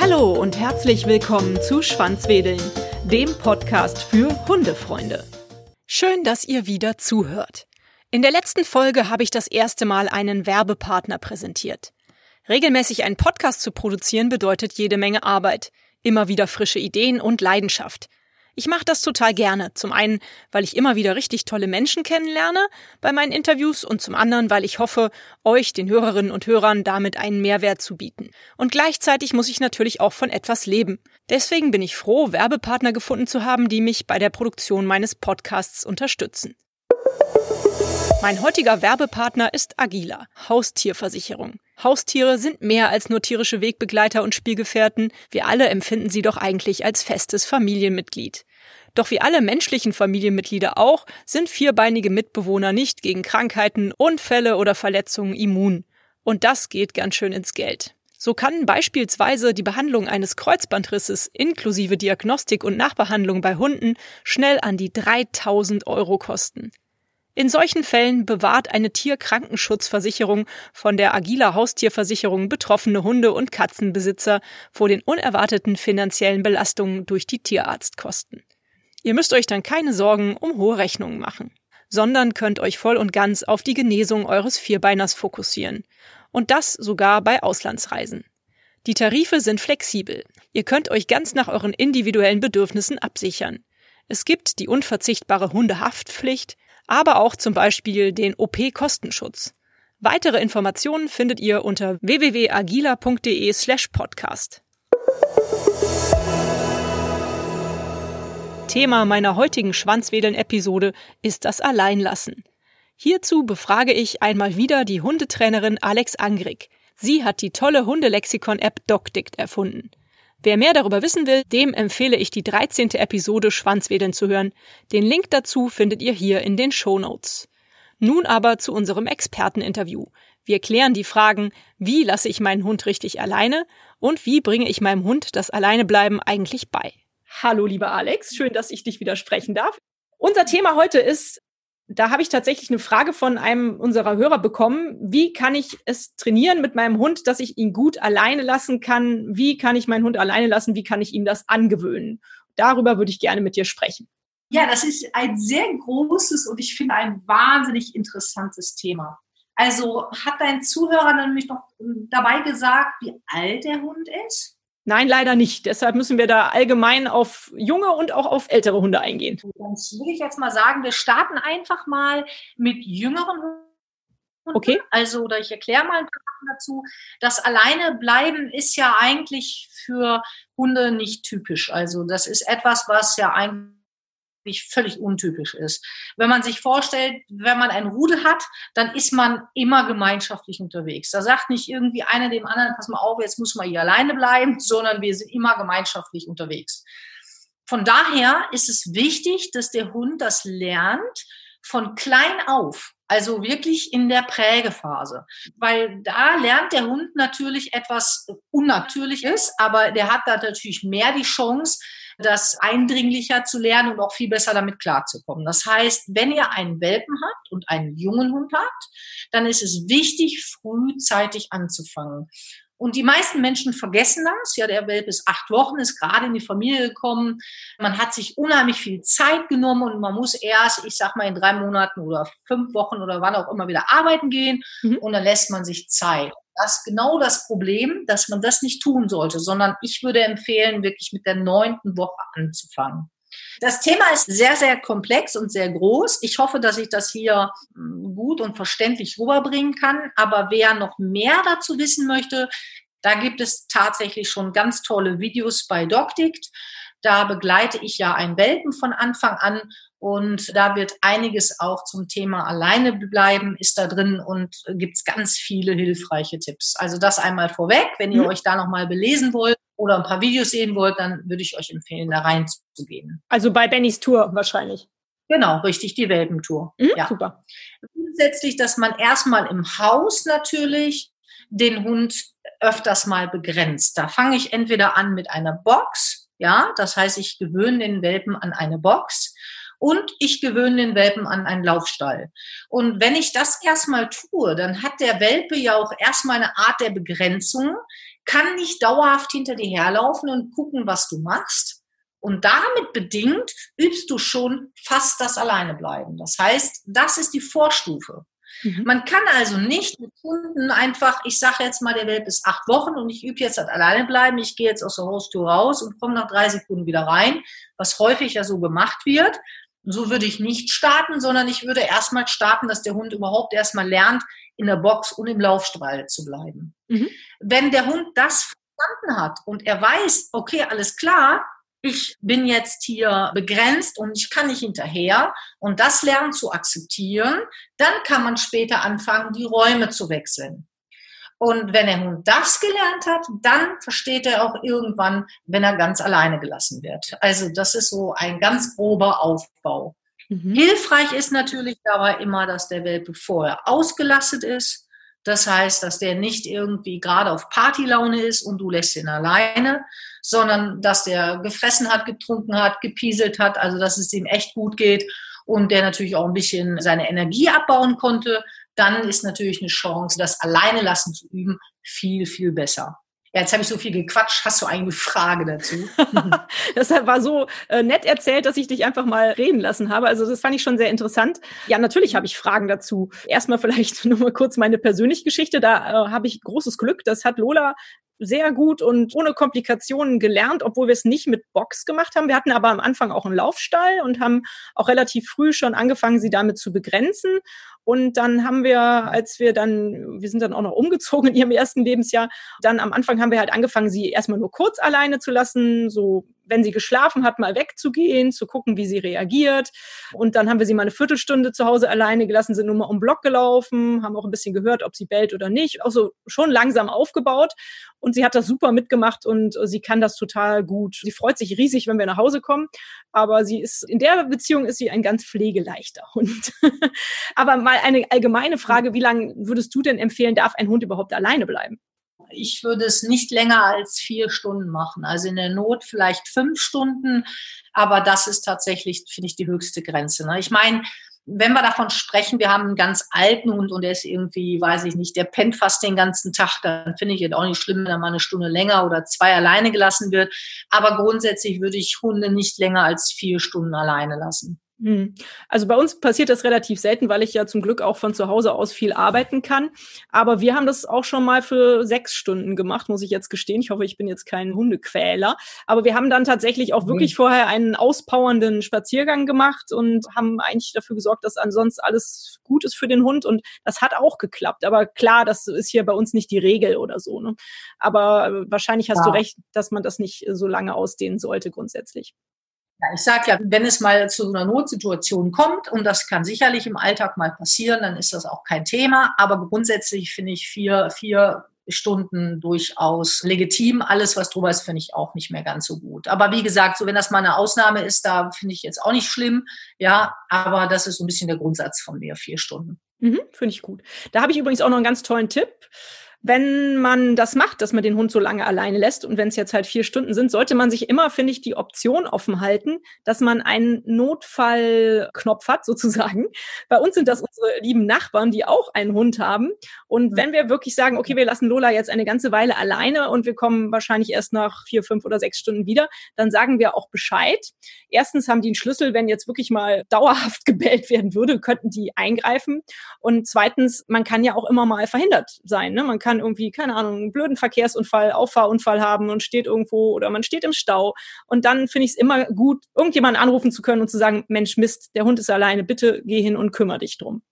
Hallo und herzlich willkommen zu Schwanzwedeln, dem Podcast für Hundefreunde. Schön, dass ihr wieder zuhört. In der letzten Folge habe ich das erste Mal einen Werbepartner präsentiert. Regelmäßig einen Podcast zu produzieren bedeutet jede Menge Arbeit, immer wieder frische Ideen und Leidenschaft. Ich mache das total gerne. Zum einen, weil ich immer wieder richtig tolle Menschen kennenlerne bei meinen Interviews und zum anderen, weil ich hoffe, euch, den Hörerinnen und Hörern, damit einen Mehrwert zu bieten. Und gleichzeitig muss ich natürlich auch von etwas leben. Deswegen bin ich froh, Werbepartner gefunden zu haben, die mich bei der Produktion meines Podcasts unterstützen. Mein heutiger Werbepartner ist Agila, Haustierversicherung. Haustiere sind mehr als nur tierische Wegbegleiter und Spielgefährten. Wir alle empfinden sie doch eigentlich als festes Familienmitglied. Doch wie alle menschlichen Familienmitglieder auch, sind vierbeinige Mitbewohner nicht gegen Krankheiten, Unfälle oder Verletzungen immun. Und das geht ganz schön ins Geld. So kann beispielsweise die Behandlung eines Kreuzbandrisses inklusive Diagnostik und Nachbehandlung bei Hunden schnell an die 3000 Euro kosten. In solchen Fällen bewahrt eine Tierkrankenschutzversicherung von der Agila Haustierversicherung betroffene Hunde- und Katzenbesitzer vor den unerwarteten finanziellen Belastungen durch die Tierarztkosten. Ihr müsst euch dann keine Sorgen um hohe Rechnungen machen, sondern könnt euch voll und ganz auf die Genesung eures Vierbeiners fokussieren. Und das sogar bei Auslandsreisen. Die Tarife sind flexibel. Ihr könnt euch ganz nach euren individuellen Bedürfnissen absichern. Es gibt die unverzichtbare Hundehaftpflicht, aber auch zum Beispiel den OP-Kostenschutz. Weitere Informationen findet ihr unter www.agila.de slash podcast. Thema meiner heutigen Schwanzwedeln-Episode ist das Alleinlassen. Hierzu befrage ich einmal wieder die Hundetrainerin Alex Angrig. Sie hat die tolle Hundelexikon-App DocDict erfunden. Wer mehr darüber wissen will, dem empfehle ich die 13. Episode Schwanzwedeln zu hören. Den Link dazu findet ihr hier in den Show Notes. Nun aber zu unserem Experteninterview. Wir klären die Fragen, wie lasse ich meinen Hund richtig alleine und wie bringe ich meinem Hund das Alleinebleiben eigentlich bei. Hallo, lieber Alex, schön, dass ich dich wieder sprechen darf. Unser Thema heute ist da habe ich tatsächlich eine Frage von einem unserer Hörer bekommen. Wie kann ich es trainieren mit meinem Hund, dass ich ihn gut alleine lassen kann? Wie kann ich meinen Hund alleine lassen? Wie kann ich ihm das angewöhnen? Darüber würde ich gerne mit dir sprechen. Ja, das ist ein sehr großes und ich finde ein wahnsinnig interessantes Thema. Also hat dein Zuhörer nämlich noch dabei gesagt, wie alt der Hund ist? Nein, leider nicht. Deshalb müssen wir da allgemein auf junge und auch auf ältere Hunde eingehen. Dann würde ich jetzt mal sagen, wir starten einfach mal mit jüngeren Hunden. Okay. Also, oder ich erkläre mal ein paar Sachen dazu. Das alleine bleiben ist ja eigentlich für Hunde nicht typisch. Also, das ist etwas, was ja eigentlich völlig untypisch ist. Wenn man sich vorstellt, wenn man ein Rudel hat, dann ist man immer gemeinschaftlich unterwegs. Da sagt nicht irgendwie einer dem anderen, pass mal auf, jetzt muss man hier alleine bleiben, sondern wir sind immer gemeinschaftlich unterwegs. Von daher ist es wichtig, dass der Hund das lernt von klein auf. Also wirklich in der Prägephase. Weil da lernt der Hund natürlich etwas Unnatürliches, aber der hat da natürlich mehr die Chance, das eindringlicher zu lernen und auch viel besser damit klarzukommen. Das heißt, wenn ihr einen Welpen habt und einen jungen Hund habt, dann ist es wichtig, frühzeitig anzufangen. Und die meisten Menschen vergessen das. Ja, der Welpe ist acht Wochen, ist gerade in die Familie gekommen. Man hat sich unheimlich viel Zeit genommen und man muss erst, ich sag mal, in drei Monaten oder fünf Wochen oder wann auch immer wieder arbeiten gehen. Mhm. Und dann lässt man sich Zeit das genau das Problem, dass man das nicht tun sollte, sondern ich würde empfehlen, wirklich mit der neunten Woche anzufangen. Das Thema ist sehr, sehr komplex und sehr groß. Ich hoffe, dass ich das hier hm, gut und verständlich rüberbringen kann. Aber wer noch mehr dazu wissen möchte, da gibt es tatsächlich schon ganz tolle Videos bei DocDict. Da begleite ich ja einen Welpen von Anfang an und da wird einiges auch zum Thema alleine bleiben, ist da drin und gibt es ganz viele hilfreiche Tipps. Also das einmal vorweg. Wenn ihr mhm. euch da nochmal belesen wollt oder ein paar Videos sehen wollt, dann würde ich euch empfehlen, da reinzugehen. Also bei Bennys Tour wahrscheinlich. Genau, richtig, die Welpentour. Mhm, ja. Super. Grundsätzlich, dass man erstmal im Haus natürlich den Hund öfters mal begrenzt. Da fange ich entweder an mit einer Box, ja, das heißt, ich gewöhne den Welpen an eine Box und ich gewöhne den Welpen an einen Laufstall. Und wenn ich das erstmal tue, dann hat der Welpe ja auch erstmal eine Art der Begrenzung, kann nicht dauerhaft hinter dir herlaufen und gucken, was du machst. Und damit bedingt übst du schon fast das Alleinebleiben. Das heißt, das ist die Vorstufe. Mhm. Man kann also nicht mit Kunden einfach, ich sage jetzt mal, der Welp ist acht Wochen und ich übe jetzt das alleine bleiben, ich gehe jetzt aus der Haustür raus und komme nach drei Sekunden wieder rein, was häufig ja so gemacht wird. So würde ich nicht starten, sondern ich würde erstmal starten, dass der Hund überhaupt erstmal lernt, in der Box und im Laufstrahl zu bleiben. Mhm. Wenn der Hund das verstanden hat und er weiß, okay, alles klar, ich bin jetzt hier begrenzt und ich kann nicht hinterher und das lernen zu akzeptieren, dann kann man später anfangen, die Räume zu wechseln. Und wenn der Hund das gelernt hat, dann versteht er auch irgendwann, wenn er ganz alleine gelassen wird. Also das ist so ein ganz grober Aufbau. Mhm. Hilfreich ist natürlich dabei immer, dass der Welpe vorher ausgelastet ist. Das heißt, dass der nicht irgendwie gerade auf Partylaune ist und du lässt ihn alleine, sondern dass der gefressen hat, getrunken hat, gepieselt hat, also dass es ihm echt gut geht und der natürlich auch ein bisschen seine Energie abbauen konnte, dann ist natürlich eine Chance, das alleine lassen zu üben, viel, viel besser. Ja, jetzt habe ich so viel gequatscht. Hast du eine Frage dazu? das war so äh, nett erzählt, dass ich dich einfach mal reden lassen habe. Also das fand ich schon sehr interessant. Ja, natürlich habe ich Fragen dazu. Erstmal vielleicht nur mal kurz meine persönliche Geschichte. Da äh, habe ich großes Glück. Das hat Lola sehr gut und ohne Komplikationen gelernt, obwohl wir es nicht mit Box gemacht haben. Wir hatten aber am Anfang auch einen Laufstall und haben auch relativ früh schon angefangen, sie damit zu begrenzen. Und dann haben wir, als wir dann, wir sind dann auch noch umgezogen in ihrem ersten Lebensjahr, dann am Anfang haben wir halt angefangen, sie erstmal nur kurz alleine zu lassen, so wenn sie geschlafen hat, mal wegzugehen, zu gucken, wie sie reagiert. Und dann haben wir sie mal eine Viertelstunde zu Hause alleine gelassen, sind nur mal um den Block gelaufen, haben auch ein bisschen gehört, ob sie bellt oder nicht. Auch so schon langsam aufgebaut. Und sie hat das super mitgemacht und sie kann das total gut. Sie freut sich riesig, wenn wir nach Hause kommen. Aber sie ist, in der Beziehung ist sie ein ganz pflegeleichter Hund. aber mal eine allgemeine Frage. Wie lange würdest du denn empfehlen, darf ein Hund überhaupt alleine bleiben? Ich würde es nicht länger als vier Stunden machen. Also in der Not vielleicht fünf Stunden, aber das ist tatsächlich, finde ich, die höchste Grenze. Ne? Ich meine, wenn wir davon sprechen, wir haben einen ganz alten Hund und der ist irgendwie, weiß ich nicht, der pennt fast den ganzen Tag, dann finde ich es auch nicht schlimm, wenn er mal eine Stunde länger oder zwei alleine gelassen wird. Aber grundsätzlich würde ich Hunde nicht länger als vier Stunden alleine lassen. Hm. Also bei uns passiert das relativ selten, weil ich ja zum Glück auch von zu Hause aus viel arbeiten kann. Aber wir haben das auch schon mal für sechs Stunden gemacht, muss ich jetzt gestehen. Ich hoffe, ich bin jetzt kein Hundequäler. Aber wir haben dann tatsächlich auch wirklich vorher einen auspowernden Spaziergang gemacht und haben eigentlich dafür gesorgt, dass ansonsten alles gut ist für den Hund. Und das hat auch geklappt. Aber klar, das ist hier bei uns nicht die Regel oder so. Ne? Aber wahrscheinlich hast ja. du recht, dass man das nicht so lange ausdehnen sollte grundsätzlich. Ja, ich sage ja, wenn es mal zu einer Notsituation kommt, und das kann sicherlich im Alltag mal passieren, dann ist das auch kein Thema. Aber grundsätzlich finde ich vier, vier Stunden durchaus legitim. Alles, was drüber ist, finde ich auch nicht mehr ganz so gut. Aber wie gesagt, so wenn das mal eine Ausnahme ist, da finde ich jetzt auch nicht schlimm. Ja, aber das ist so ein bisschen der Grundsatz von mir, vier Stunden. Mhm, finde ich gut. Da habe ich übrigens auch noch einen ganz tollen Tipp wenn man das macht, dass man den Hund so lange alleine lässt und wenn es jetzt halt vier Stunden sind, sollte man sich immer, finde ich, die Option offen halten, dass man einen Notfallknopf hat, sozusagen. Bei uns sind das unsere lieben Nachbarn, die auch einen Hund haben. Und wenn wir wirklich sagen, okay, wir lassen Lola jetzt eine ganze Weile alleine und wir kommen wahrscheinlich erst nach vier, fünf oder sechs Stunden wieder, dann sagen wir auch Bescheid. Erstens haben die einen Schlüssel, wenn jetzt wirklich mal dauerhaft gebellt werden würde, könnten die eingreifen. Und zweitens, man kann ja auch immer mal verhindert sein. Ne? Man kann kann irgendwie, keine Ahnung, einen blöden Verkehrsunfall, Auffahrunfall haben und steht irgendwo oder man steht im Stau. Und dann finde ich es immer gut, irgendjemanden anrufen zu können und zu sagen, Mensch, Mist, der Hund ist alleine, bitte geh hin und kümmere dich drum.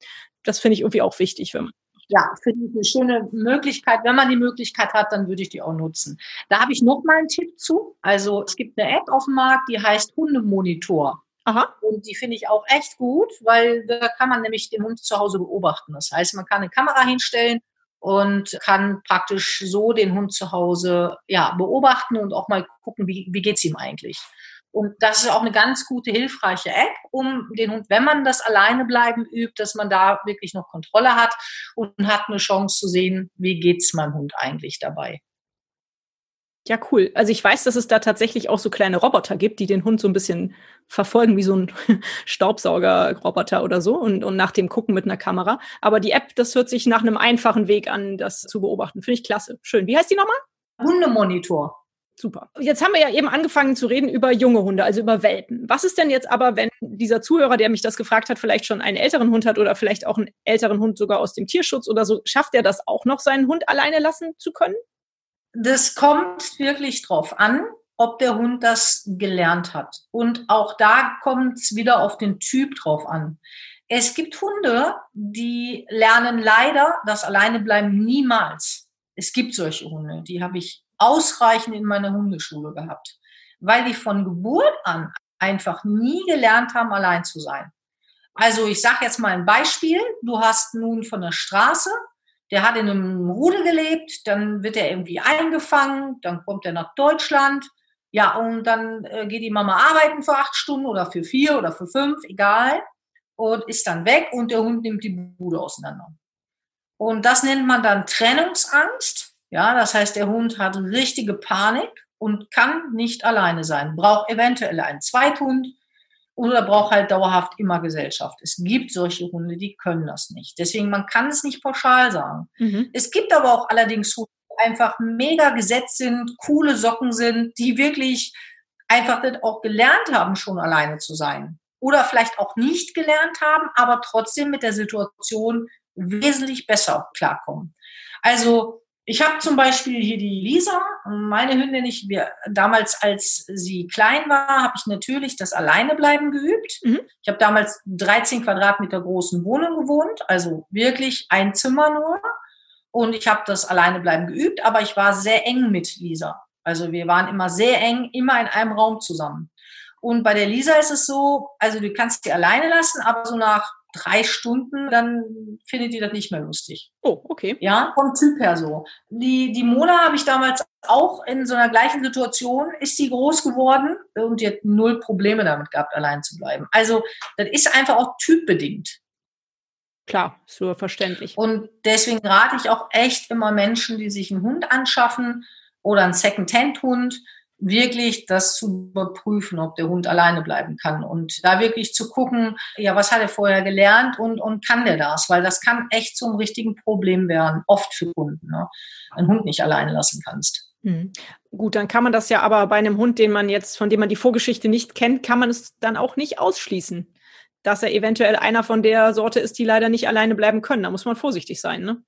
Das finde ich irgendwie auch wichtig für mich ja, finde ich eine schöne Möglichkeit. Wenn man die Möglichkeit hat, dann würde ich die auch nutzen. Da habe ich noch mal einen Tipp zu. Also es gibt eine App auf dem Markt, die heißt Hundemonitor. Aha. Und die finde ich auch echt gut, weil da kann man nämlich den Hund zu Hause beobachten. Das heißt, man kann eine Kamera hinstellen und kann praktisch so den Hund zu Hause ja, beobachten und auch mal gucken, wie, wie es ihm eigentlich. Und das ist auch eine ganz gute, hilfreiche App, um den Hund, wenn man das alleine bleiben übt, dass man da wirklich noch Kontrolle hat und hat eine Chance zu sehen, wie geht es meinem Hund eigentlich dabei. Ja, cool. Also ich weiß, dass es da tatsächlich auch so kleine Roboter gibt, die den Hund so ein bisschen verfolgen, wie so ein Staubsauger-Roboter oder so und, und nach dem gucken mit einer Kamera. Aber die App, das hört sich nach einem einfachen Weg an, das zu beobachten. Finde ich klasse. Schön. Wie heißt die nochmal? Hundemonitor. Super. Jetzt haben wir ja eben angefangen zu reden über junge Hunde, also über Welpen. Was ist denn jetzt aber, wenn dieser Zuhörer, der mich das gefragt hat, vielleicht schon einen älteren Hund hat oder vielleicht auch einen älteren Hund sogar aus dem Tierschutz oder so, schafft er das auch noch, seinen Hund alleine lassen zu können? Das kommt wirklich drauf an, ob der Hund das gelernt hat. Und auch da kommt es wieder auf den Typ drauf an. Es gibt Hunde, die lernen leider das Alleinebleiben niemals. Es gibt solche Hunde, die habe ich ausreichend in meiner Hundeschule gehabt, weil die von Geburt an einfach nie gelernt haben, allein zu sein. Also ich sage jetzt mal ein Beispiel. Du hast nun von der Straße der hat in einem Rudel gelebt, dann wird er irgendwie eingefangen, dann kommt er nach Deutschland. Ja, und dann äh, geht die Mama arbeiten für acht Stunden oder für vier oder für fünf, egal, und ist dann weg und der Hund nimmt die Bude auseinander. Und das nennt man dann Trennungsangst. Ja, das heißt, der Hund hat richtige Panik und kann nicht alleine sein, braucht eventuell einen Zweithund oder braucht halt dauerhaft immer Gesellschaft. Es gibt solche Hunde, die können das nicht. Deswegen, man kann es nicht pauschal sagen. Mhm. Es gibt aber auch allerdings Hunde, die einfach mega gesetzt sind, coole Socken sind, die wirklich einfach das auch gelernt haben, schon alleine zu sein. Oder vielleicht auch nicht gelernt haben, aber trotzdem mit der Situation wesentlich besser klarkommen. Also ich habe zum Beispiel hier die Lisa, meine Hündin. Ich, wir, damals, als sie klein war, habe ich natürlich das Alleinebleiben geübt. Mhm. Ich habe damals 13 Quadratmeter großen Wohnung gewohnt, also wirklich ein Zimmer nur. Und ich habe das Alleinebleiben geübt, aber ich war sehr eng mit Lisa. Also wir waren immer sehr eng, immer in einem Raum zusammen. Und bei der Lisa ist es so, also du kannst sie alleine lassen, aber so nach drei Stunden, dann findet die das nicht mehr lustig. Oh, okay. Ja, vom Typ her so. Die, die Mona habe ich damals auch in so einer gleichen Situation, ist die groß geworden und die hat null Probleme damit gehabt, allein zu bleiben. Also, das ist einfach auch typbedingt. Klar, so verständlich. Und deswegen rate ich auch echt immer Menschen, die sich einen Hund anschaffen oder einen Second-Hand-Hund, wirklich das zu überprüfen, ob der Hund alleine bleiben kann und da wirklich zu gucken, ja, was hat er vorher gelernt und, und kann der das? Weil das kann echt zum richtigen Problem werden, oft für Kunden, ne? einen Hund nicht alleine lassen kannst. Mhm. Gut, dann kann man das ja aber bei einem Hund, den man jetzt, von dem man die Vorgeschichte nicht kennt, kann man es dann auch nicht ausschließen, dass er eventuell einer von der Sorte ist, die leider nicht alleine bleiben können. Da muss man vorsichtig sein, ne?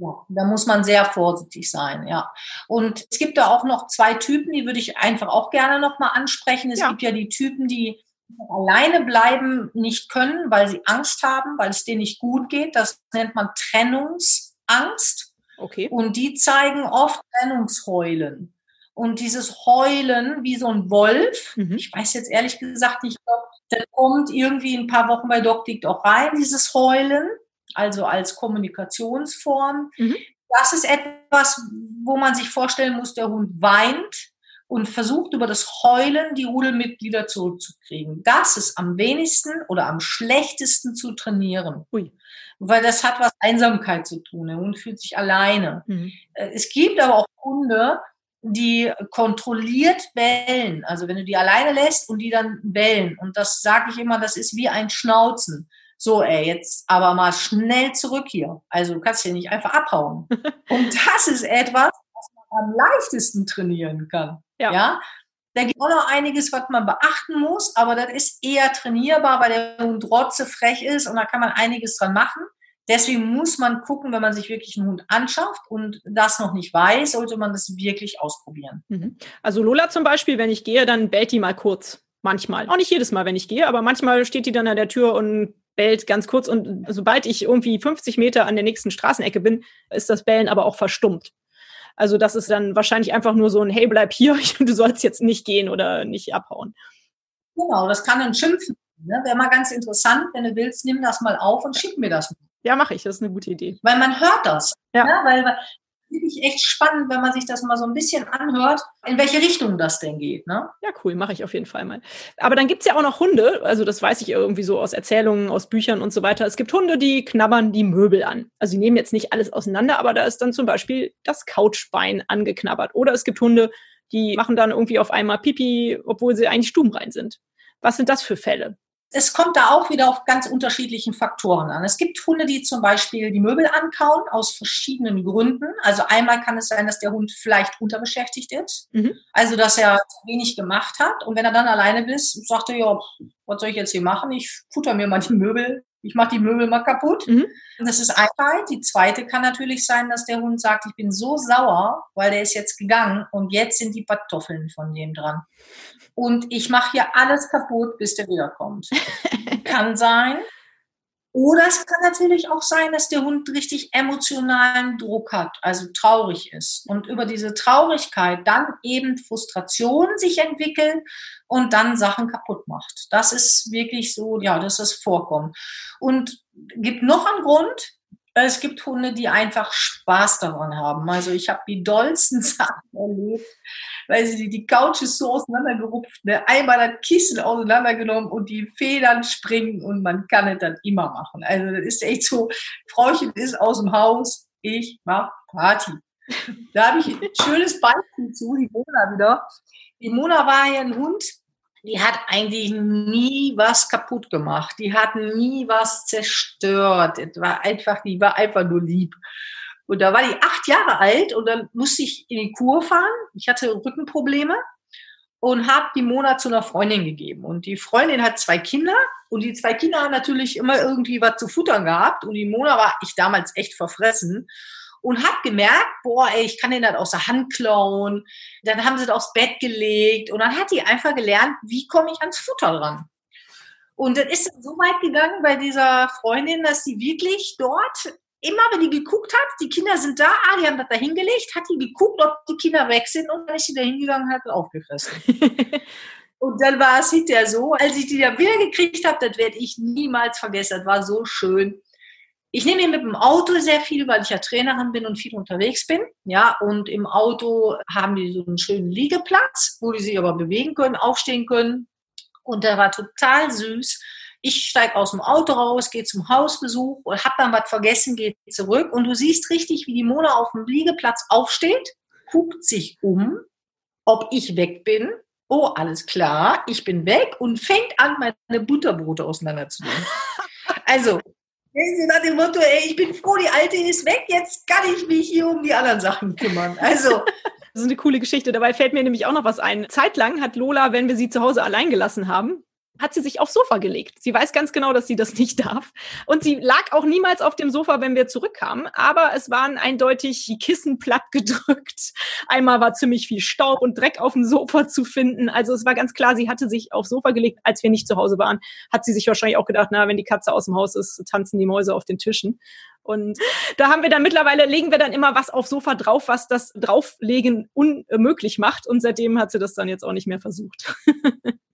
Ja, da muss man sehr vorsichtig sein, ja. Und es gibt da auch noch zwei Typen, die würde ich einfach auch gerne nochmal ansprechen. Es ja. gibt ja die Typen, die alleine bleiben nicht können, weil sie Angst haben, weil es denen nicht gut geht. Das nennt man Trennungsangst. Okay. Und die zeigen oft Trennungsheulen. Und dieses Heulen wie so ein Wolf, mhm. ich weiß jetzt ehrlich gesagt nicht, ob der kommt irgendwie ein paar Wochen bei Doc Dick auch rein, dieses Heulen also als Kommunikationsform. Mhm. Das ist etwas, wo man sich vorstellen muss, der Hund weint und versucht über das Heulen die Rudelmitglieder zurückzukriegen. Das ist am wenigsten oder am schlechtesten zu trainieren. Ui. Weil das hat was Einsamkeit zu tun. Der Hund fühlt sich alleine. Mhm. Äh, es gibt aber auch Hunde, die kontrolliert bellen. Also wenn du die alleine lässt und die dann bellen. Und das sage ich immer, das ist wie ein Schnauzen so, ey, jetzt aber mal schnell zurück hier. Also du kannst hier nicht einfach abhauen. Und das ist etwas, was man am leichtesten trainieren kann. Ja. ja? Da gibt auch noch einiges, was man beachten muss, aber das ist eher trainierbar, weil der Hund rotze frech ist und da kann man einiges dran machen. Deswegen muss man gucken, wenn man sich wirklich einen Hund anschafft und das noch nicht weiß, sollte man das wirklich ausprobieren. Mhm. Also Lola zum Beispiel, wenn ich gehe, dann bellt die mal kurz. Manchmal. Auch nicht jedes Mal, wenn ich gehe, aber manchmal steht die dann an der Tür und bellt ganz kurz und sobald ich irgendwie 50 Meter an der nächsten Straßenecke bin, ist das Bellen aber auch verstummt. Also das ist dann wahrscheinlich einfach nur so ein Hey, bleib hier, du sollst jetzt nicht gehen oder nicht abhauen. Genau, das kann ein Schimpfen. Ne? Wäre mal ganz interessant, wenn du willst, nimm das mal auf und schick mir das. Ja, mache ich. Das ist eine gute Idee. Weil man hört das. Ja. Ne? Weil wirklich echt spannend, wenn man sich das mal so ein bisschen anhört, in welche Richtung das denn geht. Ne? Ja, cool, mache ich auf jeden Fall mal. Aber dann gibt es ja auch noch Hunde, also das weiß ich irgendwie so aus Erzählungen, aus Büchern und so weiter. Es gibt Hunde, die knabbern die Möbel an. Also die nehmen jetzt nicht alles auseinander, aber da ist dann zum Beispiel das Couchbein angeknabbert. Oder es gibt Hunde, die machen dann irgendwie auf einmal Pipi, obwohl sie eigentlich stubenrein sind. Was sind das für Fälle? Es kommt da auch wieder auf ganz unterschiedlichen Faktoren an. Es gibt Hunde, die zum Beispiel die Möbel ankauen aus verschiedenen Gründen. Also einmal kann es sein, dass der Hund vielleicht unterbeschäftigt ist, mhm. also dass er wenig gemacht hat. Und wenn er dann alleine ist, sagt er, ja, was soll ich jetzt hier machen? Ich futter mir mal die Möbel, ich mache die Möbel mal kaputt. Mhm. Das ist eine Die zweite kann natürlich sein, dass der Hund sagt, ich bin so sauer, weil der ist jetzt gegangen und jetzt sind die Kartoffeln von dem dran und ich mache hier alles kaputt, bis der wiederkommt. kann sein. Oder es kann natürlich auch sein, dass der Hund richtig emotionalen Druck hat, also traurig ist und über diese Traurigkeit dann eben Frustrationen sich entwickeln und dann Sachen kaputt macht. Das ist wirklich so, ja, dass das vorkommt. Und gibt noch einen Grund, es gibt Hunde, die einfach Spaß daran haben. Also ich habe die dollsten Sachen erlebt weil sie die, Couch ist so auseinandergerupft, ne? einmal das Kissen auseinandergenommen und die Federn springen und man kann es dann immer machen. Also das ist echt so, Frauchen ist aus dem Haus, ich mach Party. Da habe ich ein schönes Beispiel zu, die Mona wieder. Die Mona war ja ein Hund, die hat eigentlich nie was kaputt gemacht. Die hat nie was zerstört. Es war einfach, die war einfach nur lieb. Und da war die acht Jahre alt und dann musste ich in die Kur fahren. Ich hatte Rückenprobleme und habe die Mona zu einer Freundin gegeben. Und die Freundin hat zwei Kinder und die zwei Kinder haben natürlich immer irgendwie was zu futtern gehabt. Und die Mona war ich damals echt verfressen und habe gemerkt, boah, ey, ich kann den dann aus der Hand klauen. Dann haben sie das aufs Bett gelegt und dann hat die einfach gelernt, wie komme ich ans Futter ran. Und dann ist es so weit gegangen bei dieser Freundin, dass sie wirklich dort immer, wenn die geguckt hat, die Kinder sind da, ah, die haben das da hingelegt, hat die geguckt, ob die Kinder weg sind und dann ist sie da hingegangen hat aufgefressen. und dann war es hinterher so, als ich die da wieder gekriegt habe, das werde ich niemals vergessen, das war so schön. Ich nehme mit dem Auto sehr viel, weil ich ja Trainerin bin und viel unterwegs bin. Ja, und im Auto haben die so einen schönen Liegeplatz, wo die sich aber bewegen können, aufstehen können. Und der war total süß ich steige aus dem Auto raus, gehe zum Hausbesuch und habe dann was vergessen, gehe zurück und du siehst richtig, wie die Mona auf dem Liegeplatz aufsteht, guckt sich um, ob ich weg bin. Oh, alles klar, ich bin weg und fängt an, meine Butterbrote auseinanderzunehmen. also, nach dem Motto, ey, ich bin froh, die Alte ist weg, jetzt kann ich mich hier um die anderen Sachen kümmern. Also, Das ist eine coole Geschichte. Dabei fällt mir nämlich auch noch was ein. Zeitlang hat Lola, wenn wir sie zu Hause allein gelassen haben, hat sie sich aufs Sofa gelegt. Sie weiß ganz genau, dass sie das nicht darf. Und sie lag auch niemals auf dem Sofa, wenn wir zurückkamen. Aber es waren eindeutig die Kissen platt gedrückt. Einmal war ziemlich viel Staub und Dreck auf dem Sofa zu finden. Also es war ganz klar, sie hatte sich aufs Sofa gelegt, als wir nicht zu Hause waren. Hat sie sich wahrscheinlich auch gedacht, na, wenn die Katze aus dem Haus ist, tanzen die Mäuse auf den Tischen. Und da haben wir dann mittlerweile, legen wir dann immer was aufs Sofa drauf, was das Drauflegen unmöglich macht. Und seitdem hat sie das dann jetzt auch nicht mehr versucht.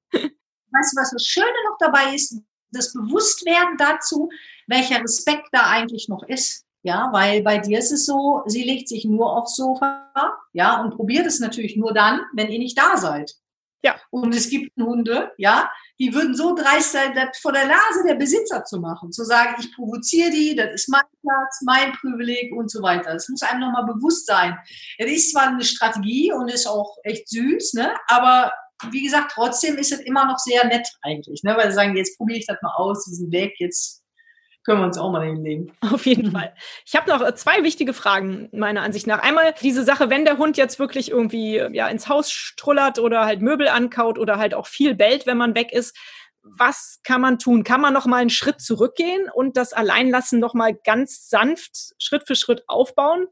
weißt du, was das Schöne noch dabei ist? Das Bewusstwerden dazu, welcher Respekt da eigentlich noch ist. Ja, weil bei dir ist es so, sie legt sich nur aufs Sofa, ja, und probiert es natürlich nur dann, wenn ihr nicht da seid. Ja. Und es gibt Hunde, ja, die würden so dreist sein, das vor der Nase der Besitzer zu machen, zu sagen, ich provoziere die, das ist mein Platz, mein Privileg und so weiter. Das muss einem nochmal bewusst sein. Es ist zwar eine Strategie und ist auch echt süß, ne, aber wie gesagt, trotzdem ist es immer noch sehr nett eigentlich, ne? weil sie sagen, jetzt probiere ich das mal aus, diesen Weg, jetzt können wir uns auch mal hinlegen. Auf jeden Fall. Ich habe noch äh, zwei wichtige Fragen meiner Ansicht nach. Einmal diese Sache, wenn der Hund jetzt wirklich irgendwie ja ins Haus strullert oder halt Möbel ankaut oder halt auch viel bellt, wenn man weg ist. Was kann man tun? Kann man noch mal einen Schritt zurückgehen und das Alleinlassen noch mal ganz sanft Schritt für Schritt aufbauen?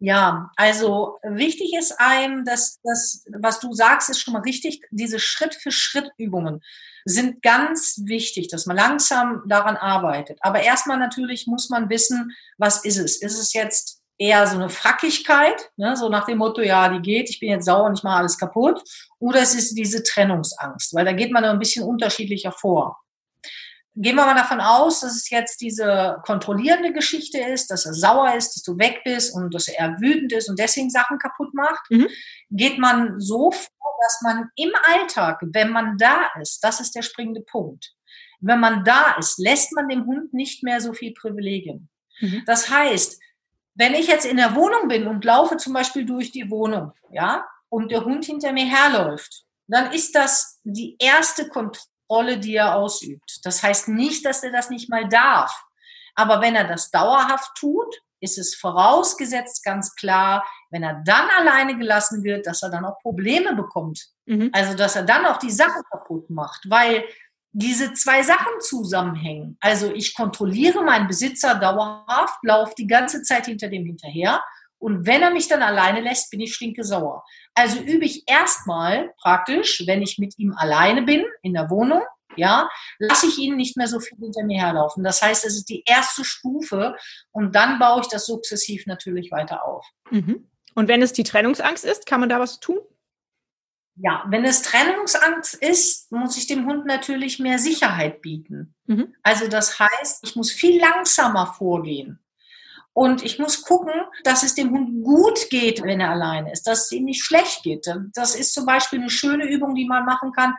Ja, also wichtig ist einem, dass das, was du sagst, ist schon mal richtig. Diese Schritt-für-Schritt-Übungen sind ganz wichtig, dass man langsam daran arbeitet. Aber erstmal natürlich muss man wissen, was ist es? Ist es jetzt eher so eine Frackigkeit, ne, so nach dem Motto, ja, die geht, ich bin jetzt sauer und ich mache alles kaputt, oder es ist diese Trennungsangst, weil da geht man ein bisschen unterschiedlicher vor. Gehen wir mal davon aus, dass es jetzt diese kontrollierende Geschichte ist, dass er sauer ist, dass du weg bist und dass er wütend ist und deswegen Sachen kaputt macht, mhm. geht man so vor, dass man im Alltag, wenn man da ist, das ist der springende Punkt, wenn man da ist, lässt man dem Hund nicht mehr so viel Privilegien. Mhm. Das heißt, wenn ich jetzt in der Wohnung bin und laufe zum Beispiel durch die Wohnung, ja, und der Hund hinter mir herläuft, dann ist das die erste Kontrolle, die er ausübt. Das heißt nicht, dass er das nicht mal darf. Aber wenn er das dauerhaft tut, ist es vorausgesetzt ganz klar, wenn er dann alleine gelassen wird, dass er dann auch Probleme bekommt. Mhm. Also, dass er dann auch die Sache kaputt macht, weil diese zwei Sachen zusammenhängen. Also ich kontrolliere meinen Besitzer dauerhaft, laufe die ganze Zeit hinter dem hinterher und wenn er mich dann alleine lässt, bin ich stinke sauer. Also übe ich erstmal praktisch, wenn ich mit ihm alleine bin in der Wohnung, ja, lasse ich ihn nicht mehr so viel hinter mir herlaufen. Das heißt, es ist die erste Stufe und dann baue ich das sukzessiv natürlich weiter auf. Mhm. Und wenn es die Trennungsangst ist, kann man da was tun? Ja, wenn es Trennungsangst ist, muss ich dem Hund natürlich mehr Sicherheit bieten. Mhm. Also das heißt, ich muss viel langsamer vorgehen. Und ich muss gucken, dass es dem Hund gut geht, wenn er alleine ist, dass es ihm nicht schlecht geht. Das ist zum Beispiel eine schöne Übung, die man machen kann.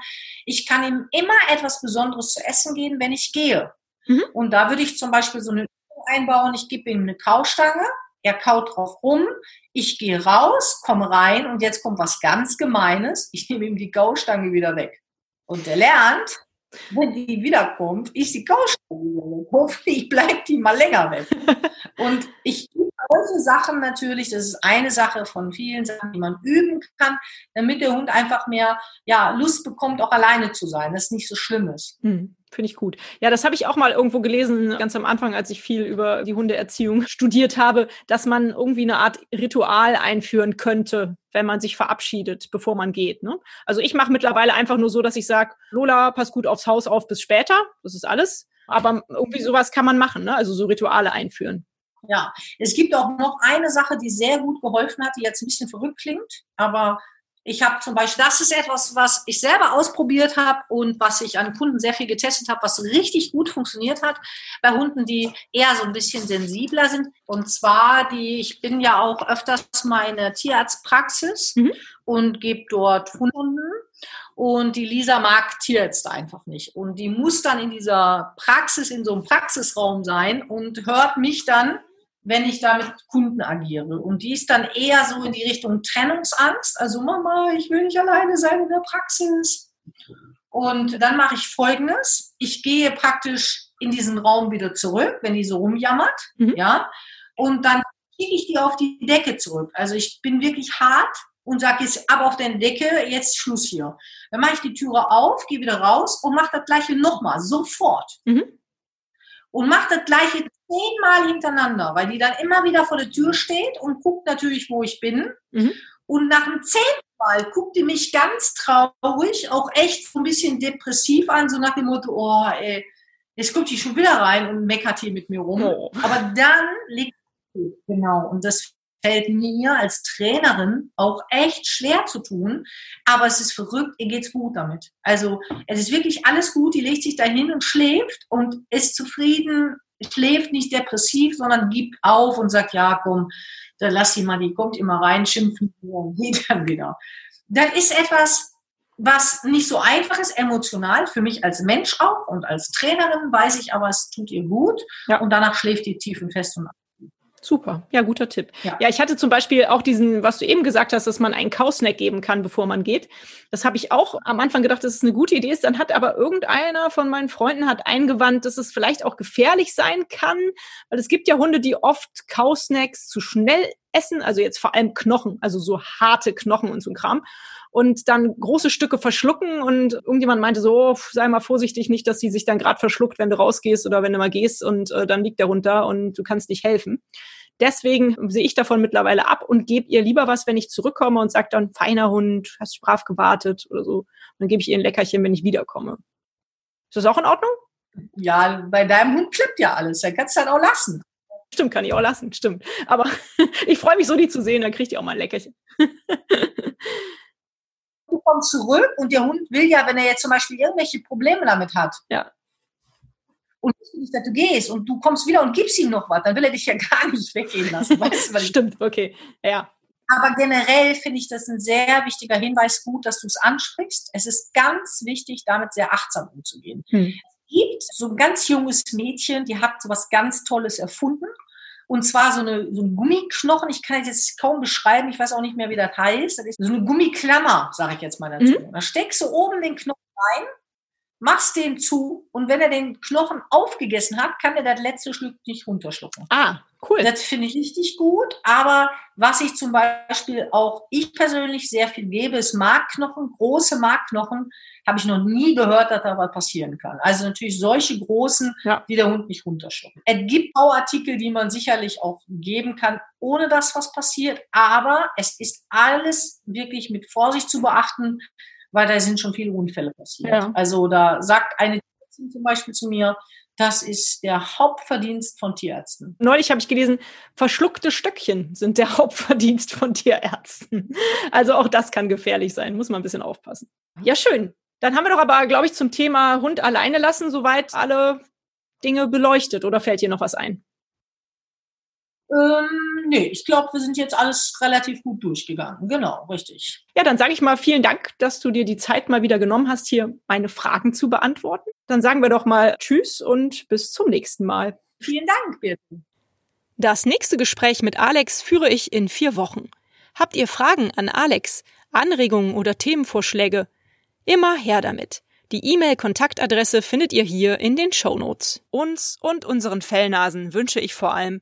Ich kann ihm immer etwas Besonderes zu essen geben, wenn ich gehe. Mhm. Und da würde ich zum Beispiel so eine Übung einbauen. Ich gebe ihm eine Kaustange er kaut drauf rum, ich gehe raus, komme rein und jetzt kommt was ganz Gemeines. Ich nehme ihm die Gaustange wieder weg. Und er lernt, wenn die wiederkommt, ist die wieder weg. Hoffentlich bleibt die mal länger weg. Und ich solche Sachen natürlich, das ist eine Sache von vielen Sachen, die man üben kann, damit der Hund einfach mehr ja, Lust bekommt, auch alleine zu sein, dass es nicht so schlimm ist. Hm. Finde ich gut. Ja, das habe ich auch mal irgendwo gelesen, ganz am Anfang, als ich viel über die Hundeerziehung studiert habe, dass man irgendwie eine Art Ritual einführen könnte, wenn man sich verabschiedet, bevor man geht. Ne? Also ich mache mittlerweile einfach nur so, dass ich sage, Lola, pass gut aufs Haus auf, bis später. Das ist alles. Aber irgendwie sowas kann man machen, ne? also so Rituale einführen. Ja, es gibt auch noch eine Sache, die sehr gut geholfen hat, die jetzt ein bisschen verrückt klingt, aber ich habe zum Beispiel, das ist etwas, was ich selber ausprobiert habe und was ich an Kunden sehr viel getestet habe, was richtig gut funktioniert hat bei Hunden, die eher so ein bisschen sensibler sind. Und zwar die, ich bin ja auch öfters meine Tierarztpraxis mhm. und gebe dort Hunden. Und die Lisa mag Tierärzte einfach nicht. Und die muss dann in dieser Praxis, in so einem Praxisraum sein und hört mich dann wenn ich da mit Kunden agiere. Und die ist dann eher so in die Richtung Trennungsangst. Also Mama, ich will nicht alleine sein in der Praxis. Und dann mache ich Folgendes. Ich gehe praktisch in diesen Raum wieder zurück, wenn die so rumjammert. Mhm. Ja. Und dann schicke ich die auf die Decke zurück. Also ich bin wirklich hart und sage jetzt ab auf den Decke, jetzt Schluss hier. Dann mache ich die Türe auf, gehe wieder raus und mache das gleiche nochmal, sofort. Mhm. Und mache das gleiche zehnmal hintereinander, weil die dann immer wieder vor der Tür steht und guckt natürlich, wo ich bin. Mhm. Und nach dem zehnten Mal guckt die mich ganz traurig, auch echt so ein bisschen depressiv an, so nach dem Motto, oh, ey, jetzt kommt die schon wieder rein und meckert hier mit mir rum. Oh. Aber dann liegt genau. Und das fällt mir als Trainerin auch echt schwer zu tun. Aber es ist verrückt, ihr geht's gut damit. Also es ist wirklich alles gut. Die legt sich dahin und schläft und ist zufrieden schläft nicht depressiv, sondern gibt auf und sagt, ja, komm, da lass sie mal, die kommt immer rein, schimpfen und geht dann wieder. Das ist etwas, was nicht so einfach ist, emotional, für mich als Mensch auch und als Trainerin weiß ich, aber es tut ihr gut ja. und danach schläft die tief und fest und Super, ja, guter Tipp. Ja. ja. ich hatte zum Beispiel auch diesen, was du eben gesagt hast, dass man einen Kausnack geben kann, bevor man geht. Das habe ich auch am Anfang gedacht, dass es eine gute Idee ist. Dann hat aber irgendeiner von meinen Freunden hat eingewandt, dass es vielleicht auch gefährlich sein kann, weil es gibt ja Hunde, die oft Kausnacks zu schnell essen, also jetzt vor allem Knochen, also so harte Knochen und so ein Kram und dann große Stücke verschlucken und irgendjemand meinte so, oh, sei mal vorsichtig, nicht, dass sie sich dann gerade verschluckt, wenn du rausgehst oder wenn du mal gehst und äh, dann liegt der runter und du kannst nicht helfen. Deswegen sehe ich davon mittlerweile ab und gebe ihr lieber was, wenn ich zurückkomme und sage dann, feiner Hund, hast brav gewartet oder so. Und dann gebe ich ihr ein Leckerchen, wenn ich wiederkomme. Ist das auch in Ordnung? Ja, bei deinem Hund klappt ja alles. Dann kannst du dann auch lassen. Stimmt, kann ich auch lassen, stimmt. Aber ich freue mich so, die zu sehen, dann kriegt ihr auch mal ein Leckerchen. kommt zurück und der Hund will ja, wenn er jetzt zum Beispiel irgendwelche Probleme damit hat, ja. und nicht, dass du gehst und du kommst wieder und gibst ihm noch was, dann will er dich ja gar nicht weggehen lassen. Weißt du, Stimmt, okay, ja. Aber generell finde ich das ein sehr wichtiger Hinweis, gut, dass du es ansprichst. Es ist ganz wichtig, damit sehr achtsam umzugehen. Hm. Es gibt so ein ganz junges Mädchen, die hat so was ganz Tolles erfunden. Und zwar so eine, so ein Gummiknochen, ich kann es jetzt kaum beschreiben, ich weiß auch nicht mehr, wie das heißt. Das ist so eine Gummiklammer, sage ich jetzt mal dazu. Mhm. Da steckst du oben den Knochen rein machst den zu und wenn er den Knochen aufgegessen hat, kann er das letzte Stück nicht runterschlucken. Ah, cool. Das finde ich richtig gut. Aber was ich zum Beispiel auch ich persönlich sehr viel gebe, ist Markknochen, große Markknochen. Habe ich noch nie gehört, dass da was passieren kann. Also natürlich solche großen, ja. die der Hund nicht runterschluckt. Es gibt Bauartikel, die man sicherlich auch geben kann, ohne dass was passiert. Aber es ist alles wirklich mit Vorsicht zu beachten weil da sind schon viele Unfälle passiert. Ja. Also da sagt eine Tierärztin zum Beispiel zu mir, das ist der Hauptverdienst von Tierärzten. Neulich habe ich gelesen, verschluckte Stöckchen sind der Hauptverdienst von Tierärzten. Also auch das kann gefährlich sein, muss man ein bisschen aufpassen. Ja, schön. Dann haben wir doch aber, glaube ich, zum Thema Hund alleine lassen, soweit alle Dinge beleuchtet. Oder fällt dir noch was ein? Ähm, nee, ich glaube, wir sind jetzt alles relativ gut durchgegangen. Genau, richtig. Ja, dann sage ich mal vielen Dank, dass du dir die Zeit mal wieder genommen hast, hier meine Fragen zu beantworten. Dann sagen wir doch mal Tschüss und bis zum nächsten Mal. Vielen Dank, Birte. Das nächste Gespräch mit Alex führe ich in vier Wochen. Habt ihr Fragen an Alex, Anregungen oder Themenvorschläge? Immer her damit. Die E-Mail-Kontaktadresse findet ihr hier in den Show Notes. Uns und unseren Fellnasen wünsche ich vor allem